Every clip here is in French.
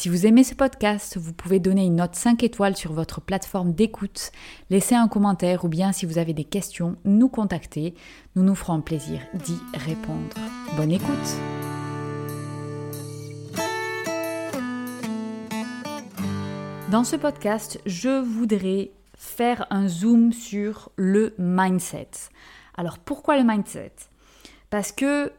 Si vous aimez ce podcast, vous pouvez donner une note 5 étoiles sur votre plateforme d'écoute, laisser un commentaire ou bien si vous avez des questions, nous contacter. Nous nous ferons plaisir d'y répondre. Bonne écoute Dans ce podcast, je voudrais faire un zoom sur le mindset. Alors pourquoi le mindset? Parce que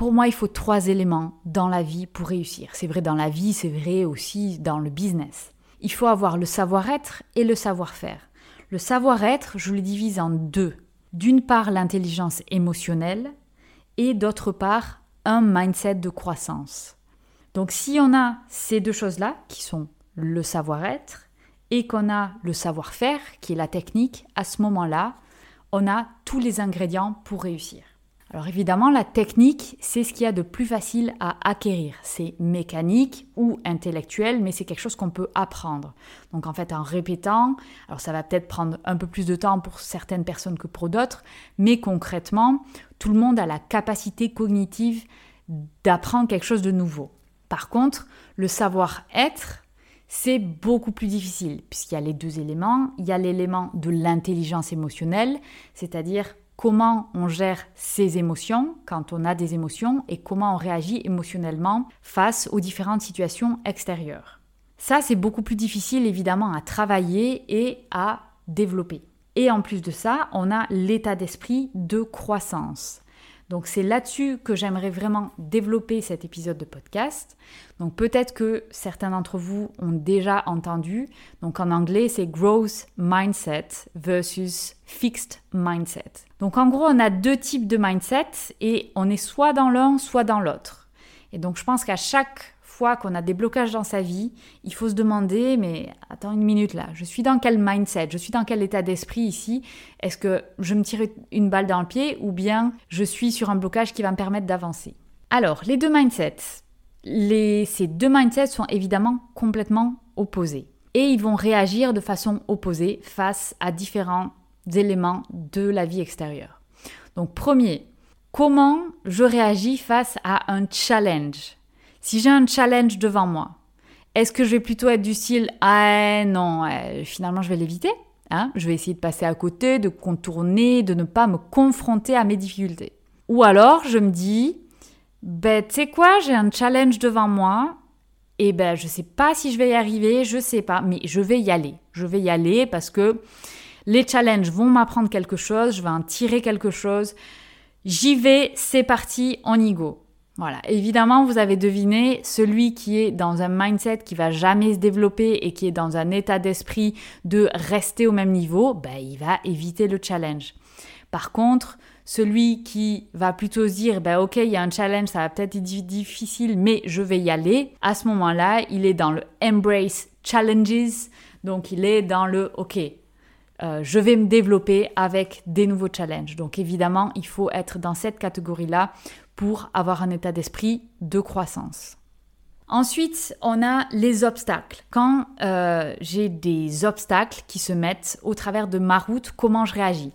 pour moi, il faut trois éléments dans la vie pour réussir. C'est vrai dans la vie, c'est vrai aussi dans le business. Il faut avoir le savoir-être et le savoir-faire. Le savoir-être, je le divise en deux. D'une part, l'intelligence émotionnelle et d'autre part, un mindset de croissance. Donc si on a ces deux choses-là, qui sont le savoir-être, et qu'on a le savoir-faire, qui est la technique, à ce moment-là, on a tous les ingrédients pour réussir. Alors évidemment, la technique, c'est ce qu'il y a de plus facile à acquérir. C'est mécanique ou intellectuel, mais c'est quelque chose qu'on peut apprendre. Donc en fait, en répétant, alors ça va peut-être prendre un peu plus de temps pour certaines personnes que pour d'autres, mais concrètement, tout le monde a la capacité cognitive d'apprendre quelque chose de nouveau. Par contre, le savoir-être, c'est beaucoup plus difficile, puisqu'il y a les deux éléments. Il y a l'élément de l'intelligence émotionnelle, c'est-à-dire comment on gère ses émotions quand on a des émotions et comment on réagit émotionnellement face aux différentes situations extérieures. Ça, c'est beaucoup plus difficile évidemment à travailler et à développer. Et en plus de ça, on a l'état d'esprit de croissance. Donc c'est là-dessus que j'aimerais vraiment développer cet épisode de podcast. Donc peut-être que certains d'entre vous ont déjà entendu. Donc en anglais, c'est growth mindset versus fixed mindset. Donc en gros, on a deux types de mindset et on est soit dans l'un, soit dans l'autre. Et donc je pense qu'à chaque qu'on a des blocages dans sa vie, il faut se demander, mais attends une minute là, je suis dans quel mindset, je suis dans quel état d'esprit ici Est-ce que je me tire une balle dans le pied ou bien je suis sur un blocage qui va me permettre d'avancer? Alors, les deux mindsets, ces deux mindsets sont évidemment complètement opposés. Et ils vont réagir de façon opposée face à différents éléments de la vie extérieure. Donc premier, comment je réagis face à un challenge? Si j'ai un challenge devant moi, est-ce que je vais plutôt être du style Ah non, finalement je vais l'éviter hein Je vais essayer de passer à côté, de contourner, de ne pas me confronter à mes difficultés. Ou alors je me dis Ben tu sais quoi, j'ai un challenge devant moi, et ben je sais pas si je vais y arriver, je sais pas, mais je vais y aller. Je vais y aller parce que les challenges vont m'apprendre quelque chose, je vais en tirer quelque chose. J'y vais, c'est parti, on y go. Voilà, évidemment, vous avez deviné, celui qui est dans un mindset qui va jamais se développer et qui est dans un état d'esprit de rester au même niveau, ben, il va éviter le challenge. Par contre, celui qui va plutôt se dire, ben, ok, il y a un challenge, ça va peut-être être difficile, mais je vais y aller, à ce moment-là, il est dans le embrace challenges, donc il est dans le, ok, euh, je vais me développer avec des nouveaux challenges. Donc évidemment, il faut être dans cette catégorie-là pour avoir un état d'esprit de croissance. Ensuite, on a les obstacles. Quand euh, j'ai des obstacles qui se mettent au travers de ma route, comment je réagis?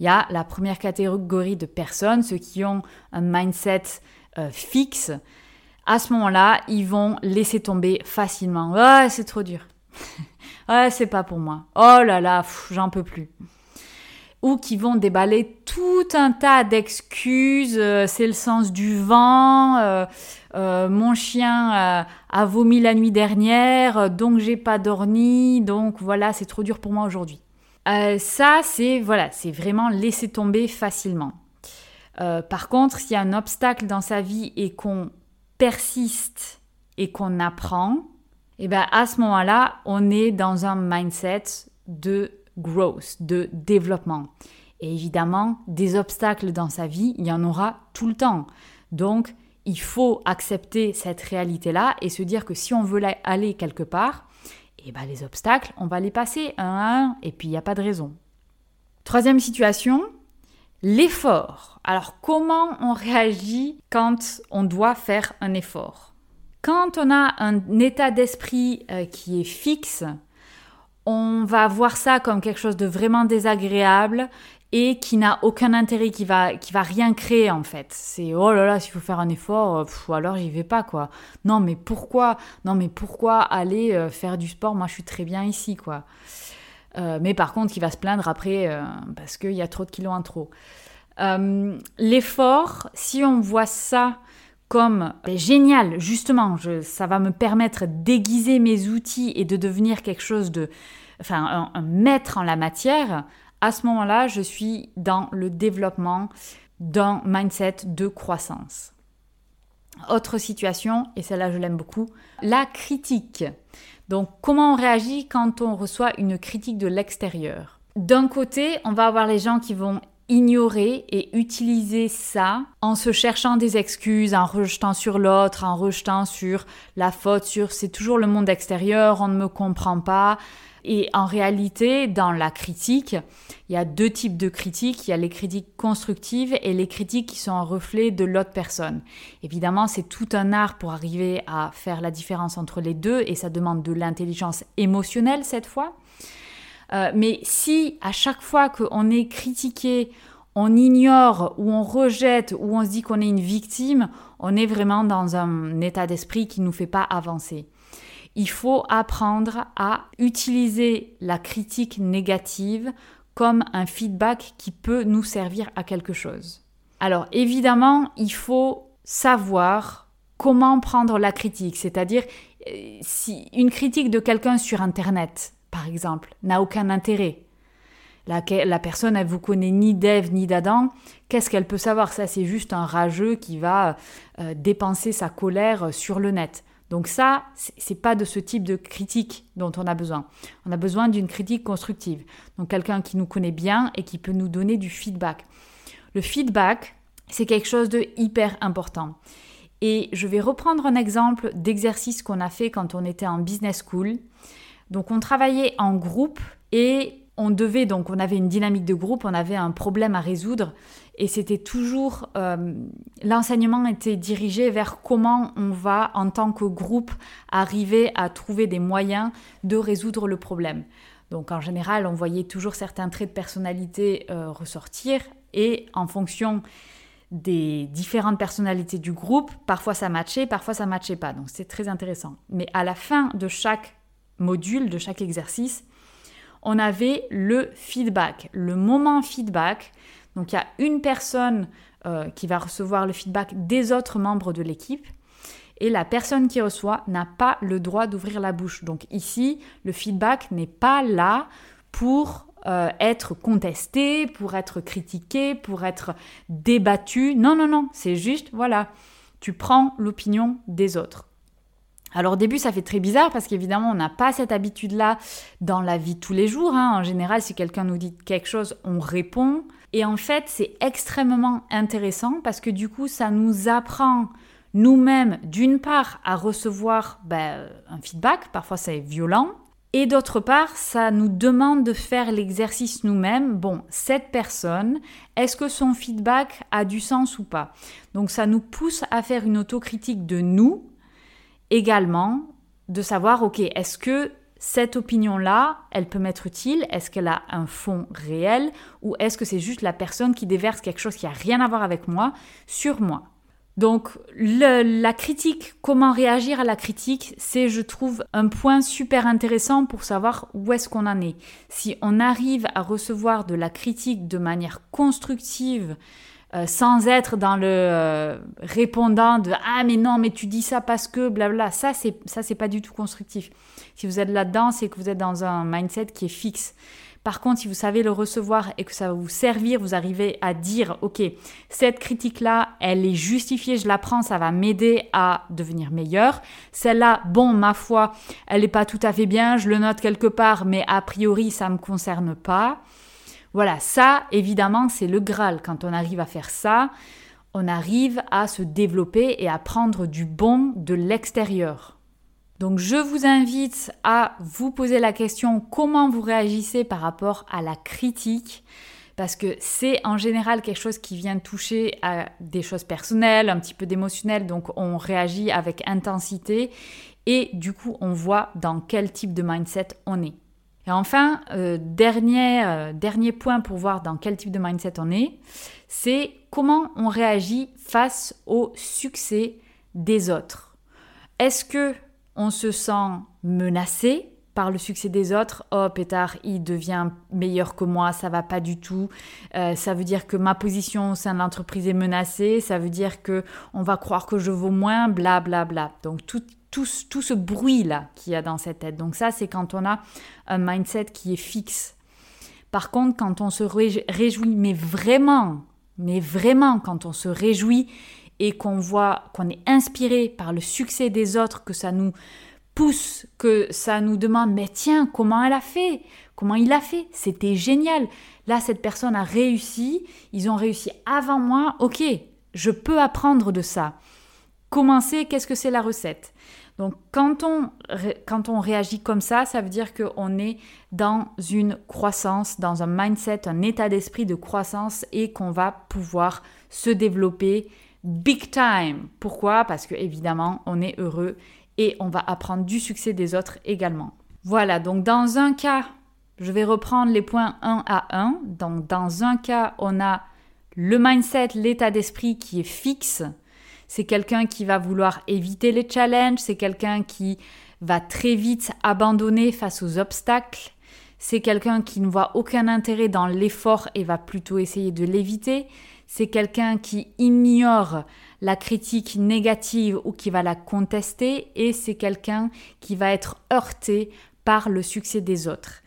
Il y a la première catégorie de personnes, ceux qui ont un mindset euh, fixe. À ce moment-là, ils vont laisser tomber facilement. Ah, c'est trop dur. ah, c'est pas pour moi. Oh là là, j'en peux plus ou qui vont déballer tout un tas d'excuses. Euh, c'est le sens du vent. Euh, euh, mon chien a vomi la nuit dernière, donc j'ai pas dormi. Donc voilà, c'est trop dur pour moi aujourd'hui. ça, c'est voilà, c'est vraiment laisser tomber facilement. par contre, s'il y a un obstacle dans sa vie et qu'on persiste et qu'on apprend, et eh ben à ce moment-là, on est dans un mindset de growth, de développement. Et évidemment, des obstacles dans sa vie, il y en aura tout le temps. Donc, il faut accepter cette réalité-là et se dire que si on veut aller quelque part, eh ben les obstacles, on va les passer un à un et puis il n'y a pas de raison. Troisième situation, l'effort. Alors comment on réagit quand on doit faire un effort? Quand on a un état d'esprit euh, qui est fixe, on va voir ça comme quelque chose de vraiment désagréable et qui n'a aucun intérêt, qui va, va rien créer en fait. C'est oh là là, s'il faut faire un effort, euh, alors j'y vais pas quoi. Non mais pourquoi Non mais pourquoi aller euh, faire du sport? Moi je suis très bien ici quoi. Euh, mais par contre, qui va se plaindre après parce qu'il y a trop de kilos en trop. L'effort, si on voit ça comme ben, génial, justement, ça va me permettre d'aiguiser mes outils et de devenir quelque chose de, enfin, un maître en la matière, à ce moment-là, je suis dans le développement d'un mindset de croissance. Autre situation, et celle-là je l'aime beaucoup, la critique. Donc comment on réagit quand on reçoit une critique de l'extérieur? D'un côté, on va avoir les gens qui vont ignorer et utiliser ça en se cherchant des excuses, en rejetant sur l'autre, en rejetant sur la faute, sur c'est toujours le monde extérieur, on ne me comprend pas, et en réalité, dans la critique, il y a deux types de critiques. Il y a les critiques constructives et les critiques qui sont un reflet de l'autre personne. Évidemment, c'est tout un art pour arriver à faire la différence entre les deux et ça demande de l'intelligence émotionnelle cette fois. Euh, mais si à chaque fois qu'on est critiqué, on ignore ou on rejette ou on se dit qu'on est une victime, on est vraiment dans un état d'esprit qui ne nous fait pas avancer il faut apprendre à utiliser la critique négative comme un feedback qui peut nous servir à quelque chose. Alors évidemment, il faut savoir comment prendre la critique, c'est-à-dire euh, si une critique de quelqu'un sur Internet, par exemple, n'a aucun intérêt, la, personne, elle vous connaît ni d'Ève ni d'Adam, qu'est-ce qu'elle peut savoir? Ça, c'est juste un rageux qui va euh, dépenser sa colère sur le net. Donc ça, c'est pas de ce type de critique dont on a besoin. On a besoin d'une critique constructive. Donc quelqu'un qui nous connaît bien et qui peut nous donner du feedback. Le feedback, c'est quelque chose de hyper important. Et je vais reprendre un exemple d'exercice qu'on a fait quand on était en business school. Donc on travaillait en groupe et on devait donc on avait une dynamique de groupe, on avait un problème à résoudre et c'était toujours, euh, l'enseignement était dirigé vers comment on va, en tant que groupe, arriver à trouver des moyens de résoudre le problème. Donc en général, on voyait toujours certains traits de personnalité euh, ressortir et en fonction des différentes personnalités du groupe, parfois ça matchait, parfois ça matchait pas. Donc c'est très intéressant. Mais à la fin de chaque module, de chaque exercice, on avait le feedback, le moment feedback donc il y a une personne euh, qui va recevoir le feedback des autres membres de l'équipe et la personne qui reçoit n'a pas le droit d'ouvrir la bouche. Donc ici, le feedback n'est pas là pour euh, être contesté, pour être critiqué, pour être débattu. Non, non, non, c'est juste, voilà, tu prends l'opinion des autres. Alors au début, ça fait très bizarre parce qu'évidemment, on n'a pas cette habitude-là dans la vie tous les jours. Hein. En général, si quelqu'un nous dit quelque chose, on répond. Et en fait, c'est extrêmement intéressant parce que du coup, ça nous apprend nous-mêmes, d'une part, à recevoir ben, un feedback, parfois c'est violent, et d'autre part, ça nous demande de faire l'exercice nous-mêmes. Bon, cette personne, est-ce que son feedback a du sens ou pas? Donc ça nous pousse à faire une autocritique de nous également, de savoir, ok, est-ce que cette opinion-là, elle peut m'être utile? Est-ce qu'elle a un fond réel? Ou est-ce que c'est juste la personne qui déverse quelque chose qui n'a rien à voir avec moi sur moi? Donc la critique, comment réagir à la critique, c'est je trouve un point super intéressant pour savoir où est-ce qu'on en est. Si on arrive à recevoir de la critique de manière constructive, euh, sans être dans le euh, répondant de ah mais non mais tu dis ça parce que blabla ça c'est ça c'est pas du tout constructif si vous êtes là-dedans c'est que vous êtes dans un mindset qui est fixe par contre, si vous savez le recevoir et que ça va vous servir, vous arrivez à dire, OK, cette critique-là, elle est justifiée, je la prends, ça va m'aider à devenir meilleur. Celle-là, bon, ma foi, elle n'est pas tout à fait bien, je le note quelque part, mais a priori, ça me concerne pas. Voilà, ça, évidemment, c'est le Graal. Quand on arrive à faire ça, on arrive à se développer et à prendre du bon de l'extérieur. Donc je vous invite à vous poser la question comment vous réagissez par rapport à la critique? parce que c'est en général quelque chose qui vient toucher à des choses personnelles, un petit peu d'émotionnel, donc on réagit avec intensité et du coup on voit dans quel type de mindset on est. Et enfin, euh, dernier, euh, dernier point pour voir dans quel type de mindset on est, c'est comment on réagit face au succès des autres. Est-ce que on se sent menacé par le succès des autres? Oh, pétard, il devient meilleur que moi, ça va pas du tout. Euh, ça veut dire que ma position au sein de l'entreprise est menacée. Ça veut dire que on va croire que je vaux moins, bla bla bla. Donc tout, tout, tout ce bruit là qu'il y a dans cette tête. Donc ça, c'est quand on a un mindset qui est fixe. Par contre, quand on se réjouit, mais vraiment, mais vraiment, quand on se réjouit et qu'on voit qu'on est inspiré par le succès des autres, que ça nous pousse, que ça nous demande, mais tiens, comment elle a fait? Comment il a fait? C'était génial. Là, cette personne a réussi, ils ont réussi avant moi, ok, je peux apprendre de ça. Commencer, qu'est-ce que c'est la recette? Donc quand on, quand on réagit comme ça, ça veut dire qu'on est dans une croissance, dans un mindset, un état d'esprit de croissance et qu'on va pouvoir se développer big time. Pourquoi? Parce que évidemment, on est heureux et on va apprendre du succès des autres également. Voilà, donc dans un cas, je vais reprendre les points 1 à 1. Donc dans un cas, on a le mindset, l'état d'esprit qui est fixe c'est quelqu'un qui va vouloir éviter les challenges, c'est quelqu'un qui va très vite abandonner face aux obstacles, c'est quelqu'un qui ne voit aucun intérêt dans l'effort et va plutôt essayer de l'éviter, c'est quelqu'un qui ignore la critique négative ou qui va la contester et c'est quelqu'un qui va être heurté par le succès des autres.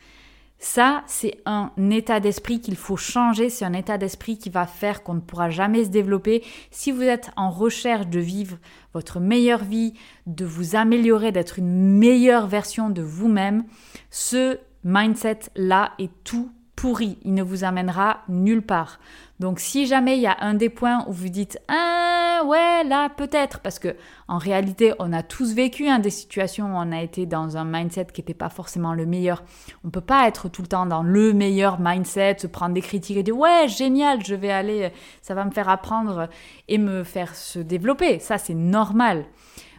Ça, c'est un état d'esprit qu'il faut changer, c'est un état d'esprit qui va faire qu'on ne pourra jamais se développer. Si vous êtes en recherche de vivre votre meilleure vie, de vous améliorer, d'être une meilleure version de vous-même, ce mindset-là est tout pourri, il ne vous amènera nulle part. Donc si jamais il y a un des points où vous dites ah ouais là peut-être parce que en réalité on a tous vécu hein, des situations où on a été dans un mindset qui n'était pas forcément le meilleur. On peut pas être tout le temps dans le meilleur mindset, se prendre des critiques et dire ouais génial je vais aller ça va me faire apprendre et me faire se développer. Ça c'est normal.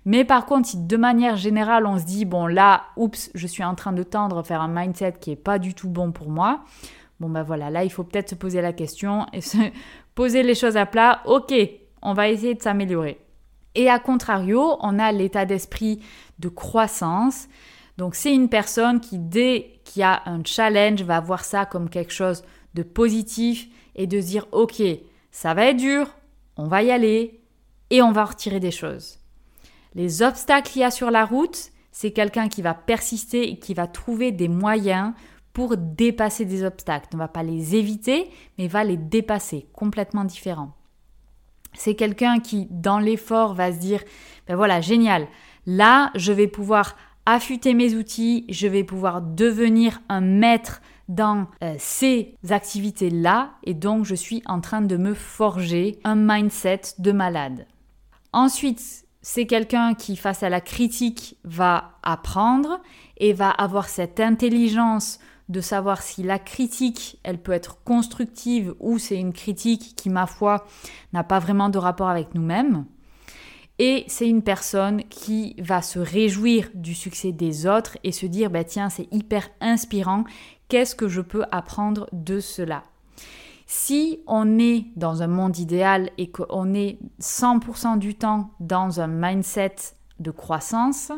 Mais par contre, si de manière générale, on se dit, bon là, oups, je suis en train de tendre vers un mindset qui n'est pas du tout bon pour moi, bon ben voilà, là, il faut peut-être se poser la question et se poser les choses à plat. Ok, on va essayer de s'améliorer. Et à contrario, on a l'état d'esprit de croissance. Donc c'est une personne qui, dès qu'il y a un challenge, va voir ça comme quelque chose de positif et de dire, ok, ça va être dur, on va y aller et on va retirer des choses. Les obstacles qu'il y a sur la route, c'est quelqu'un qui va persister et qui va trouver des moyens pour dépasser des obstacles. On ne va pas les éviter, mais va les dépasser, complètement différent. C'est quelqu'un qui, dans l'effort, va se dire, ben voilà, génial, là, je vais pouvoir affûter mes outils, je vais pouvoir devenir un maître dans euh, ces activités-là, et donc je suis en train de me forger un mindset de malade. Ensuite, c'est quelqu'un qui, face à la critique, va apprendre et va avoir cette intelligence de savoir si la critique, elle peut être constructive ou c'est une critique qui, ma foi, n'a pas vraiment de rapport avec nous-mêmes. Et c'est une personne qui va se réjouir du succès des autres et se dire, bah tiens, c'est hyper inspirant, qu'est-ce que je peux apprendre de cela? Si on est dans un monde idéal et qu'on est 100% du temps dans un mindset de croissance,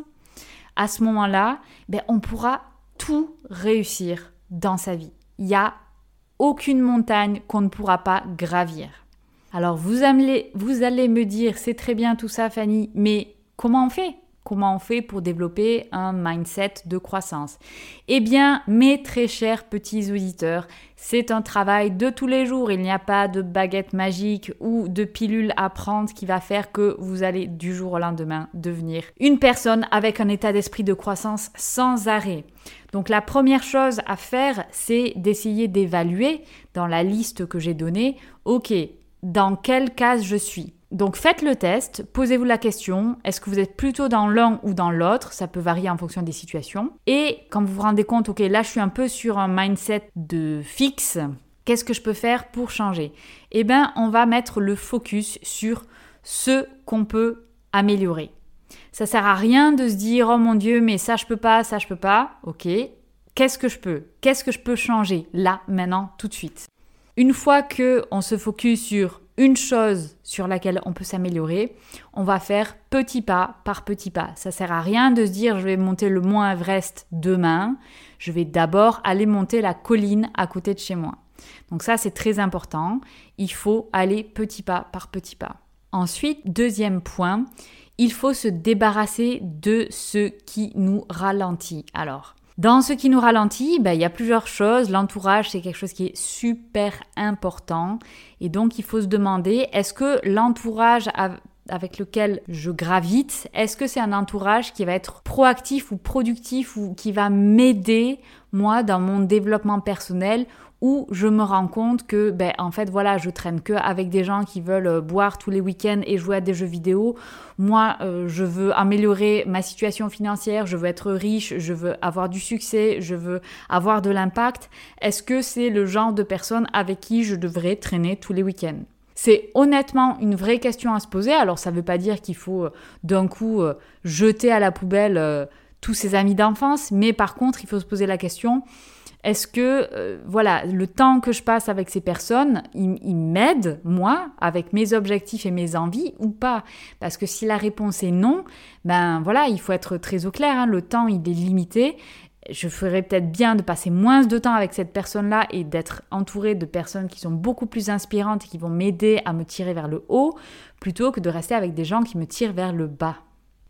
à ce moment-là, ben, on pourra tout réussir dans sa vie. Il n'y a aucune montagne qu'on ne pourra pas gravir. Alors vous vous allez me dire, c'est très bien tout ça Fanny, mais comment on fait? Comment on fait pour développer un mindset de croissance Eh bien, mes très chers petits auditeurs, c'est un travail de tous les jours. Il n'y a pas de baguette magique ou de pilule à prendre qui va faire que vous allez du jour au lendemain devenir une personne avec un état d'esprit de croissance sans arrêt. Donc la première chose à faire, c'est d'essayer d'évaluer dans la liste que j'ai donnée, ok, dans quelle case je suis? Donc faites le test, posez-vous la question, est-ce que vous êtes plutôt dans l'un ou dans l'autre? Ça peut varier en fonction des situations. Et quand vous vous rendez compte, ok, là je suis un peu sur un mindset de fixe, Qu'est-ce que je peux faire pour changer? Eh bien, on va mettre le focus sur ce qu'on peut améliorer. Ça sert à rien de se dire oh mon dieu, mais ça je peux pas, ça je peux pas. OK. Qu'est-ce que je peux? Qu'est-ce que je peux changer là maintenant tout de suite? Une fois que on se focus sur une chose sur laquelle on peut s'améliorer, on va faire petit pas par petit pas. Ça sert à rien de se dire je vais monter le Mont Everest demain, je vais d'abord aller monter la colline à côté de chez moi. Donc ça c'est très important, il faut aller petit pas par petit pas. Ensuite, deuxième point, il faut se débarrasser de ce qui nous ralentit. Alors, dans ce qui nous ralentit, ben, il y a plusieurs choses. L'entourage, c'est quelque chose qui est super important. Et donc, il faut se demander, est-ce que l'entourage avec lequel je gravite, est-ce que c'est un entourage qui va être proactif ou productif ou qui va m'aider, moi, dans mon développement personnel où je me rends compte que, ben, en fait, voilà, je traîne que avec des gens qui veulent euh, boire tous les week-ends et jouer à des jeux vidéo. Moi, euh, je veux améliorer ma situation financière, je veux être riche, je veux avoir du succès, je veux avoir de l'impact. Est-ce que c'est le genre de personne avec qui je devrais traîner tous les week-ends? C'est honnêtement une vraie question à se poser. Alors ça ne veut pas dire qu'il faut euh, d'un coup jeter à la poubelle tous ses amis d'enfance, mais par contre il faut se poser la question est-ce que, euh, voilà, le temps que je passe avec ces personnes, il, m'aide, moi, avec mes objectifs et mes envies ou pas? Parce que si la réponse est non, ben voilà, il faut être très au clair, hein, le temps, il est limité. Je ferais peut-être bien de passer moins de temps avec cette personne-là et d'être entouré de personnes qui sont beaucoup plus inspirantes et qui vont m'aider à me tirer vers le haut, plutôt que de rester avec des gens qui me tirent vers le bas.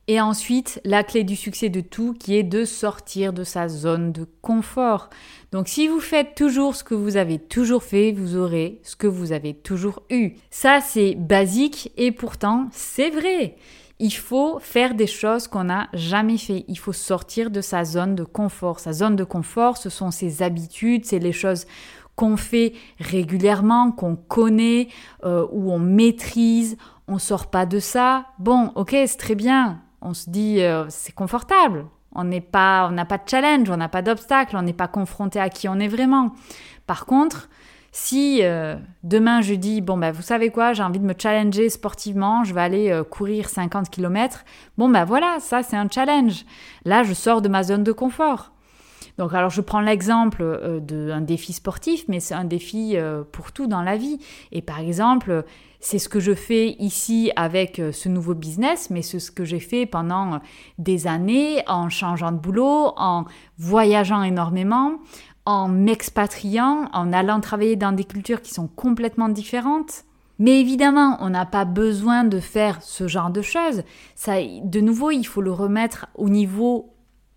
Et ensuite, la clé du succès de tout qui est de sortir de sa zone de confort. Donc si vous faites toujours ce que vous avez toujours fait, vous aurez ce que vous avez toujours eu. Ça, c'est basique et pourtant, c'est vrai. Il faut faire des choses qu'on n'a jamais fait. Il faut sortir de sa zone de confort. Sa zone de confort, ce sont ses habitudes, c'est les choses qu'on fait régulièrement, qu'on connaît, euh, où on maîtrise. On sort pas de ça. Bon, ok, c'est très bien on se dit euh, c'est confortable. On n'est pas, on n'a pas de challenge, on n'a pas d'obstacle, on n'est pas confronté à qui on est vraiment. Par contre, si euh, demain je dis bon ben vous savez quoi, j'ai envie de me challenger sportivement, je vais aller euh, courir 50 km, bon ben voilà, ça c'est un challenge. Là, je sors de ma zone de confort. Donc alors je prends l'exemple d'un défi sportif, mais c'est un défi pour tout dans la vie. Et par exemple, c'est ce que je fais ici avec euh, ce nouveau business, mais c'est ce que j'ai fait pendant des années en changeant de boulot, en voyageant énormément, en m'expatriant, en allant travailler dans des cultures qui sont complètement différentes. Mais évidemment, on n'a pas besoin de faire ce genre de choses. Ça, de nouveau, il faut le remettre au niveau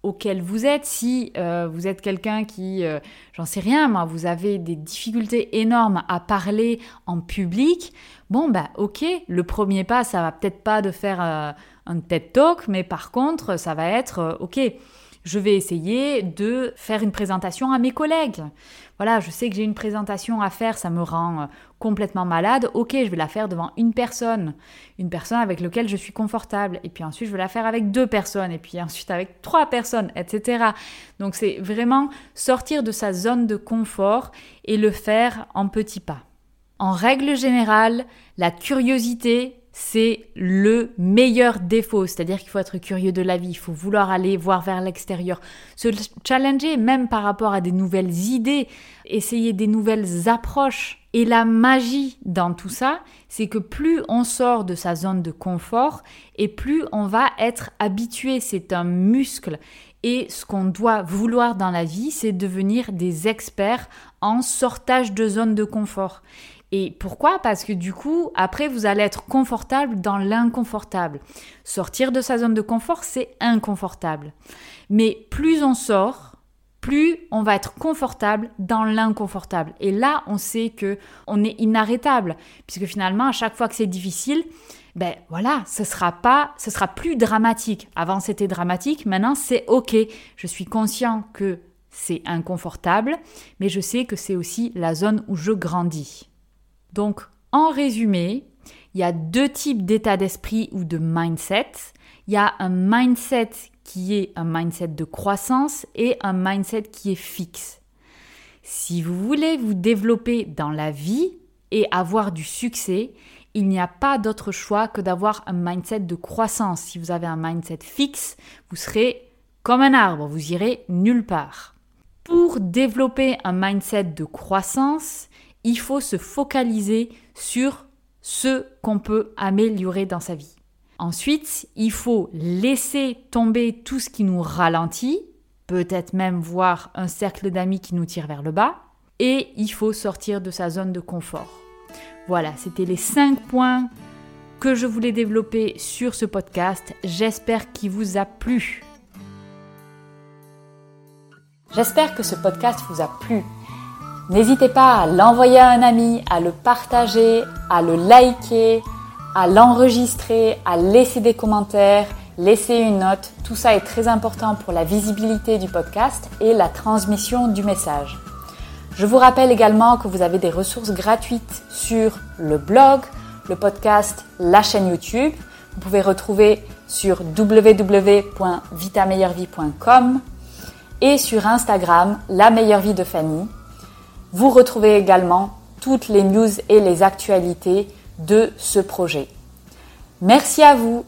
auquel vous êtes. Si euh, vous êtes quelqu'un qui, euh, j'en sais rien, moi, vous avez des difficultés énormes à parler en public, bon, bah ok, le premier pas, ça va peut-être pas de faire euh, un TED Talk, mais par contre, ça va être, ok, je vais essayer de faire une présentation à mes collègues. Voilà, je sais que j'ai une présentation à faire, ça me rend euh, complètement malade. Ok, je vais la faire devant une personne, une personne avec laquelle je suis confortable. Et puis ensuite, je vais la faire avec deux personnes, et puis ensuite avec trois personnes, etc. Donc c'est vraiment sortir de sa zone de confort et le faire en petits pas. En règle générale, la curiosité, c'est le meilleur défaut. C'est-à-dire qu'il faut être curieux de la vie, il faut vouloir aller voir vers l'extérieur, se challenger même par rapport à des nouvelles idées, essayer des nouvelles approches. Et la magie dans tout ça, c'est que plus on sort de sa zone de confort et plus on va être habitué. C'est un muscle. Et ce qu'on doit vouloir dans la vie, c'est devenir des experts en sortage de zone de confort. Et pourquoi? Parce que du coup, après, vous allez être confortable dans l'inconfortable. Sortir de sa zone de confort, c'est inconfortable. Mais plus on sort, plus on va être confortable dans l'inconfortable. Et là, on sait que on est inarrêtable, puisque finalement, à chaque fois que c'est difficile, ben voilà, ce sera pas, ce sera plus dramatique. Avant, c'était dramatique, maintenant, c'est ok. Je suis conscient que c'est inconfortable, mais je sais que c'est aussi la zone où je grandis. Donc, en résumé, il y a deux types d'état d'esprit ou de mindset. Il y a un mindset qui est un mindset de croissance et un mindset qui est fixe. Si vous voulez vous développer dans la vie et avoir du succès, il n'y a pas d'autre choix que d'avoir un mindset de croissance. Si vous avez un mindset fixe, vous serez comme un arbre, vous irez nulle part. Pour développer un mindset de croissance, il faut se focaliser sur ce qu'on peut améliorer dans sa vie. Ensuite, il faut laisser tomber tout ce qui nous ralentit, peut-être même voir un cercle d'amis qui nous tire vers le bas, et il faut sortir de sa zone de confort. Voilà, c'était les 5 points que je voulais développer sur ce podcast. J'espère qu'il vous a plu. J'espère que ce podcast vous a plu. N'hésitez pas à l'envoyer à un ami, à le partager, à le liker, à l'enregistrer, à laisser des commentaires, laisser une note. Tout ça est très important pour la visibilité du podcast et la transmission du message. Je vous rappelle également que vous avez des ressources gratuites sur le blog, le podcast, la chaîne YouTube. Vous pouvez retrouver sur www.vitameilleurvie.com et sur Instagram, la meilleure vie de Fanny. Vous retrouvez également toutes les news et les actualités de ce projet. Merci à vous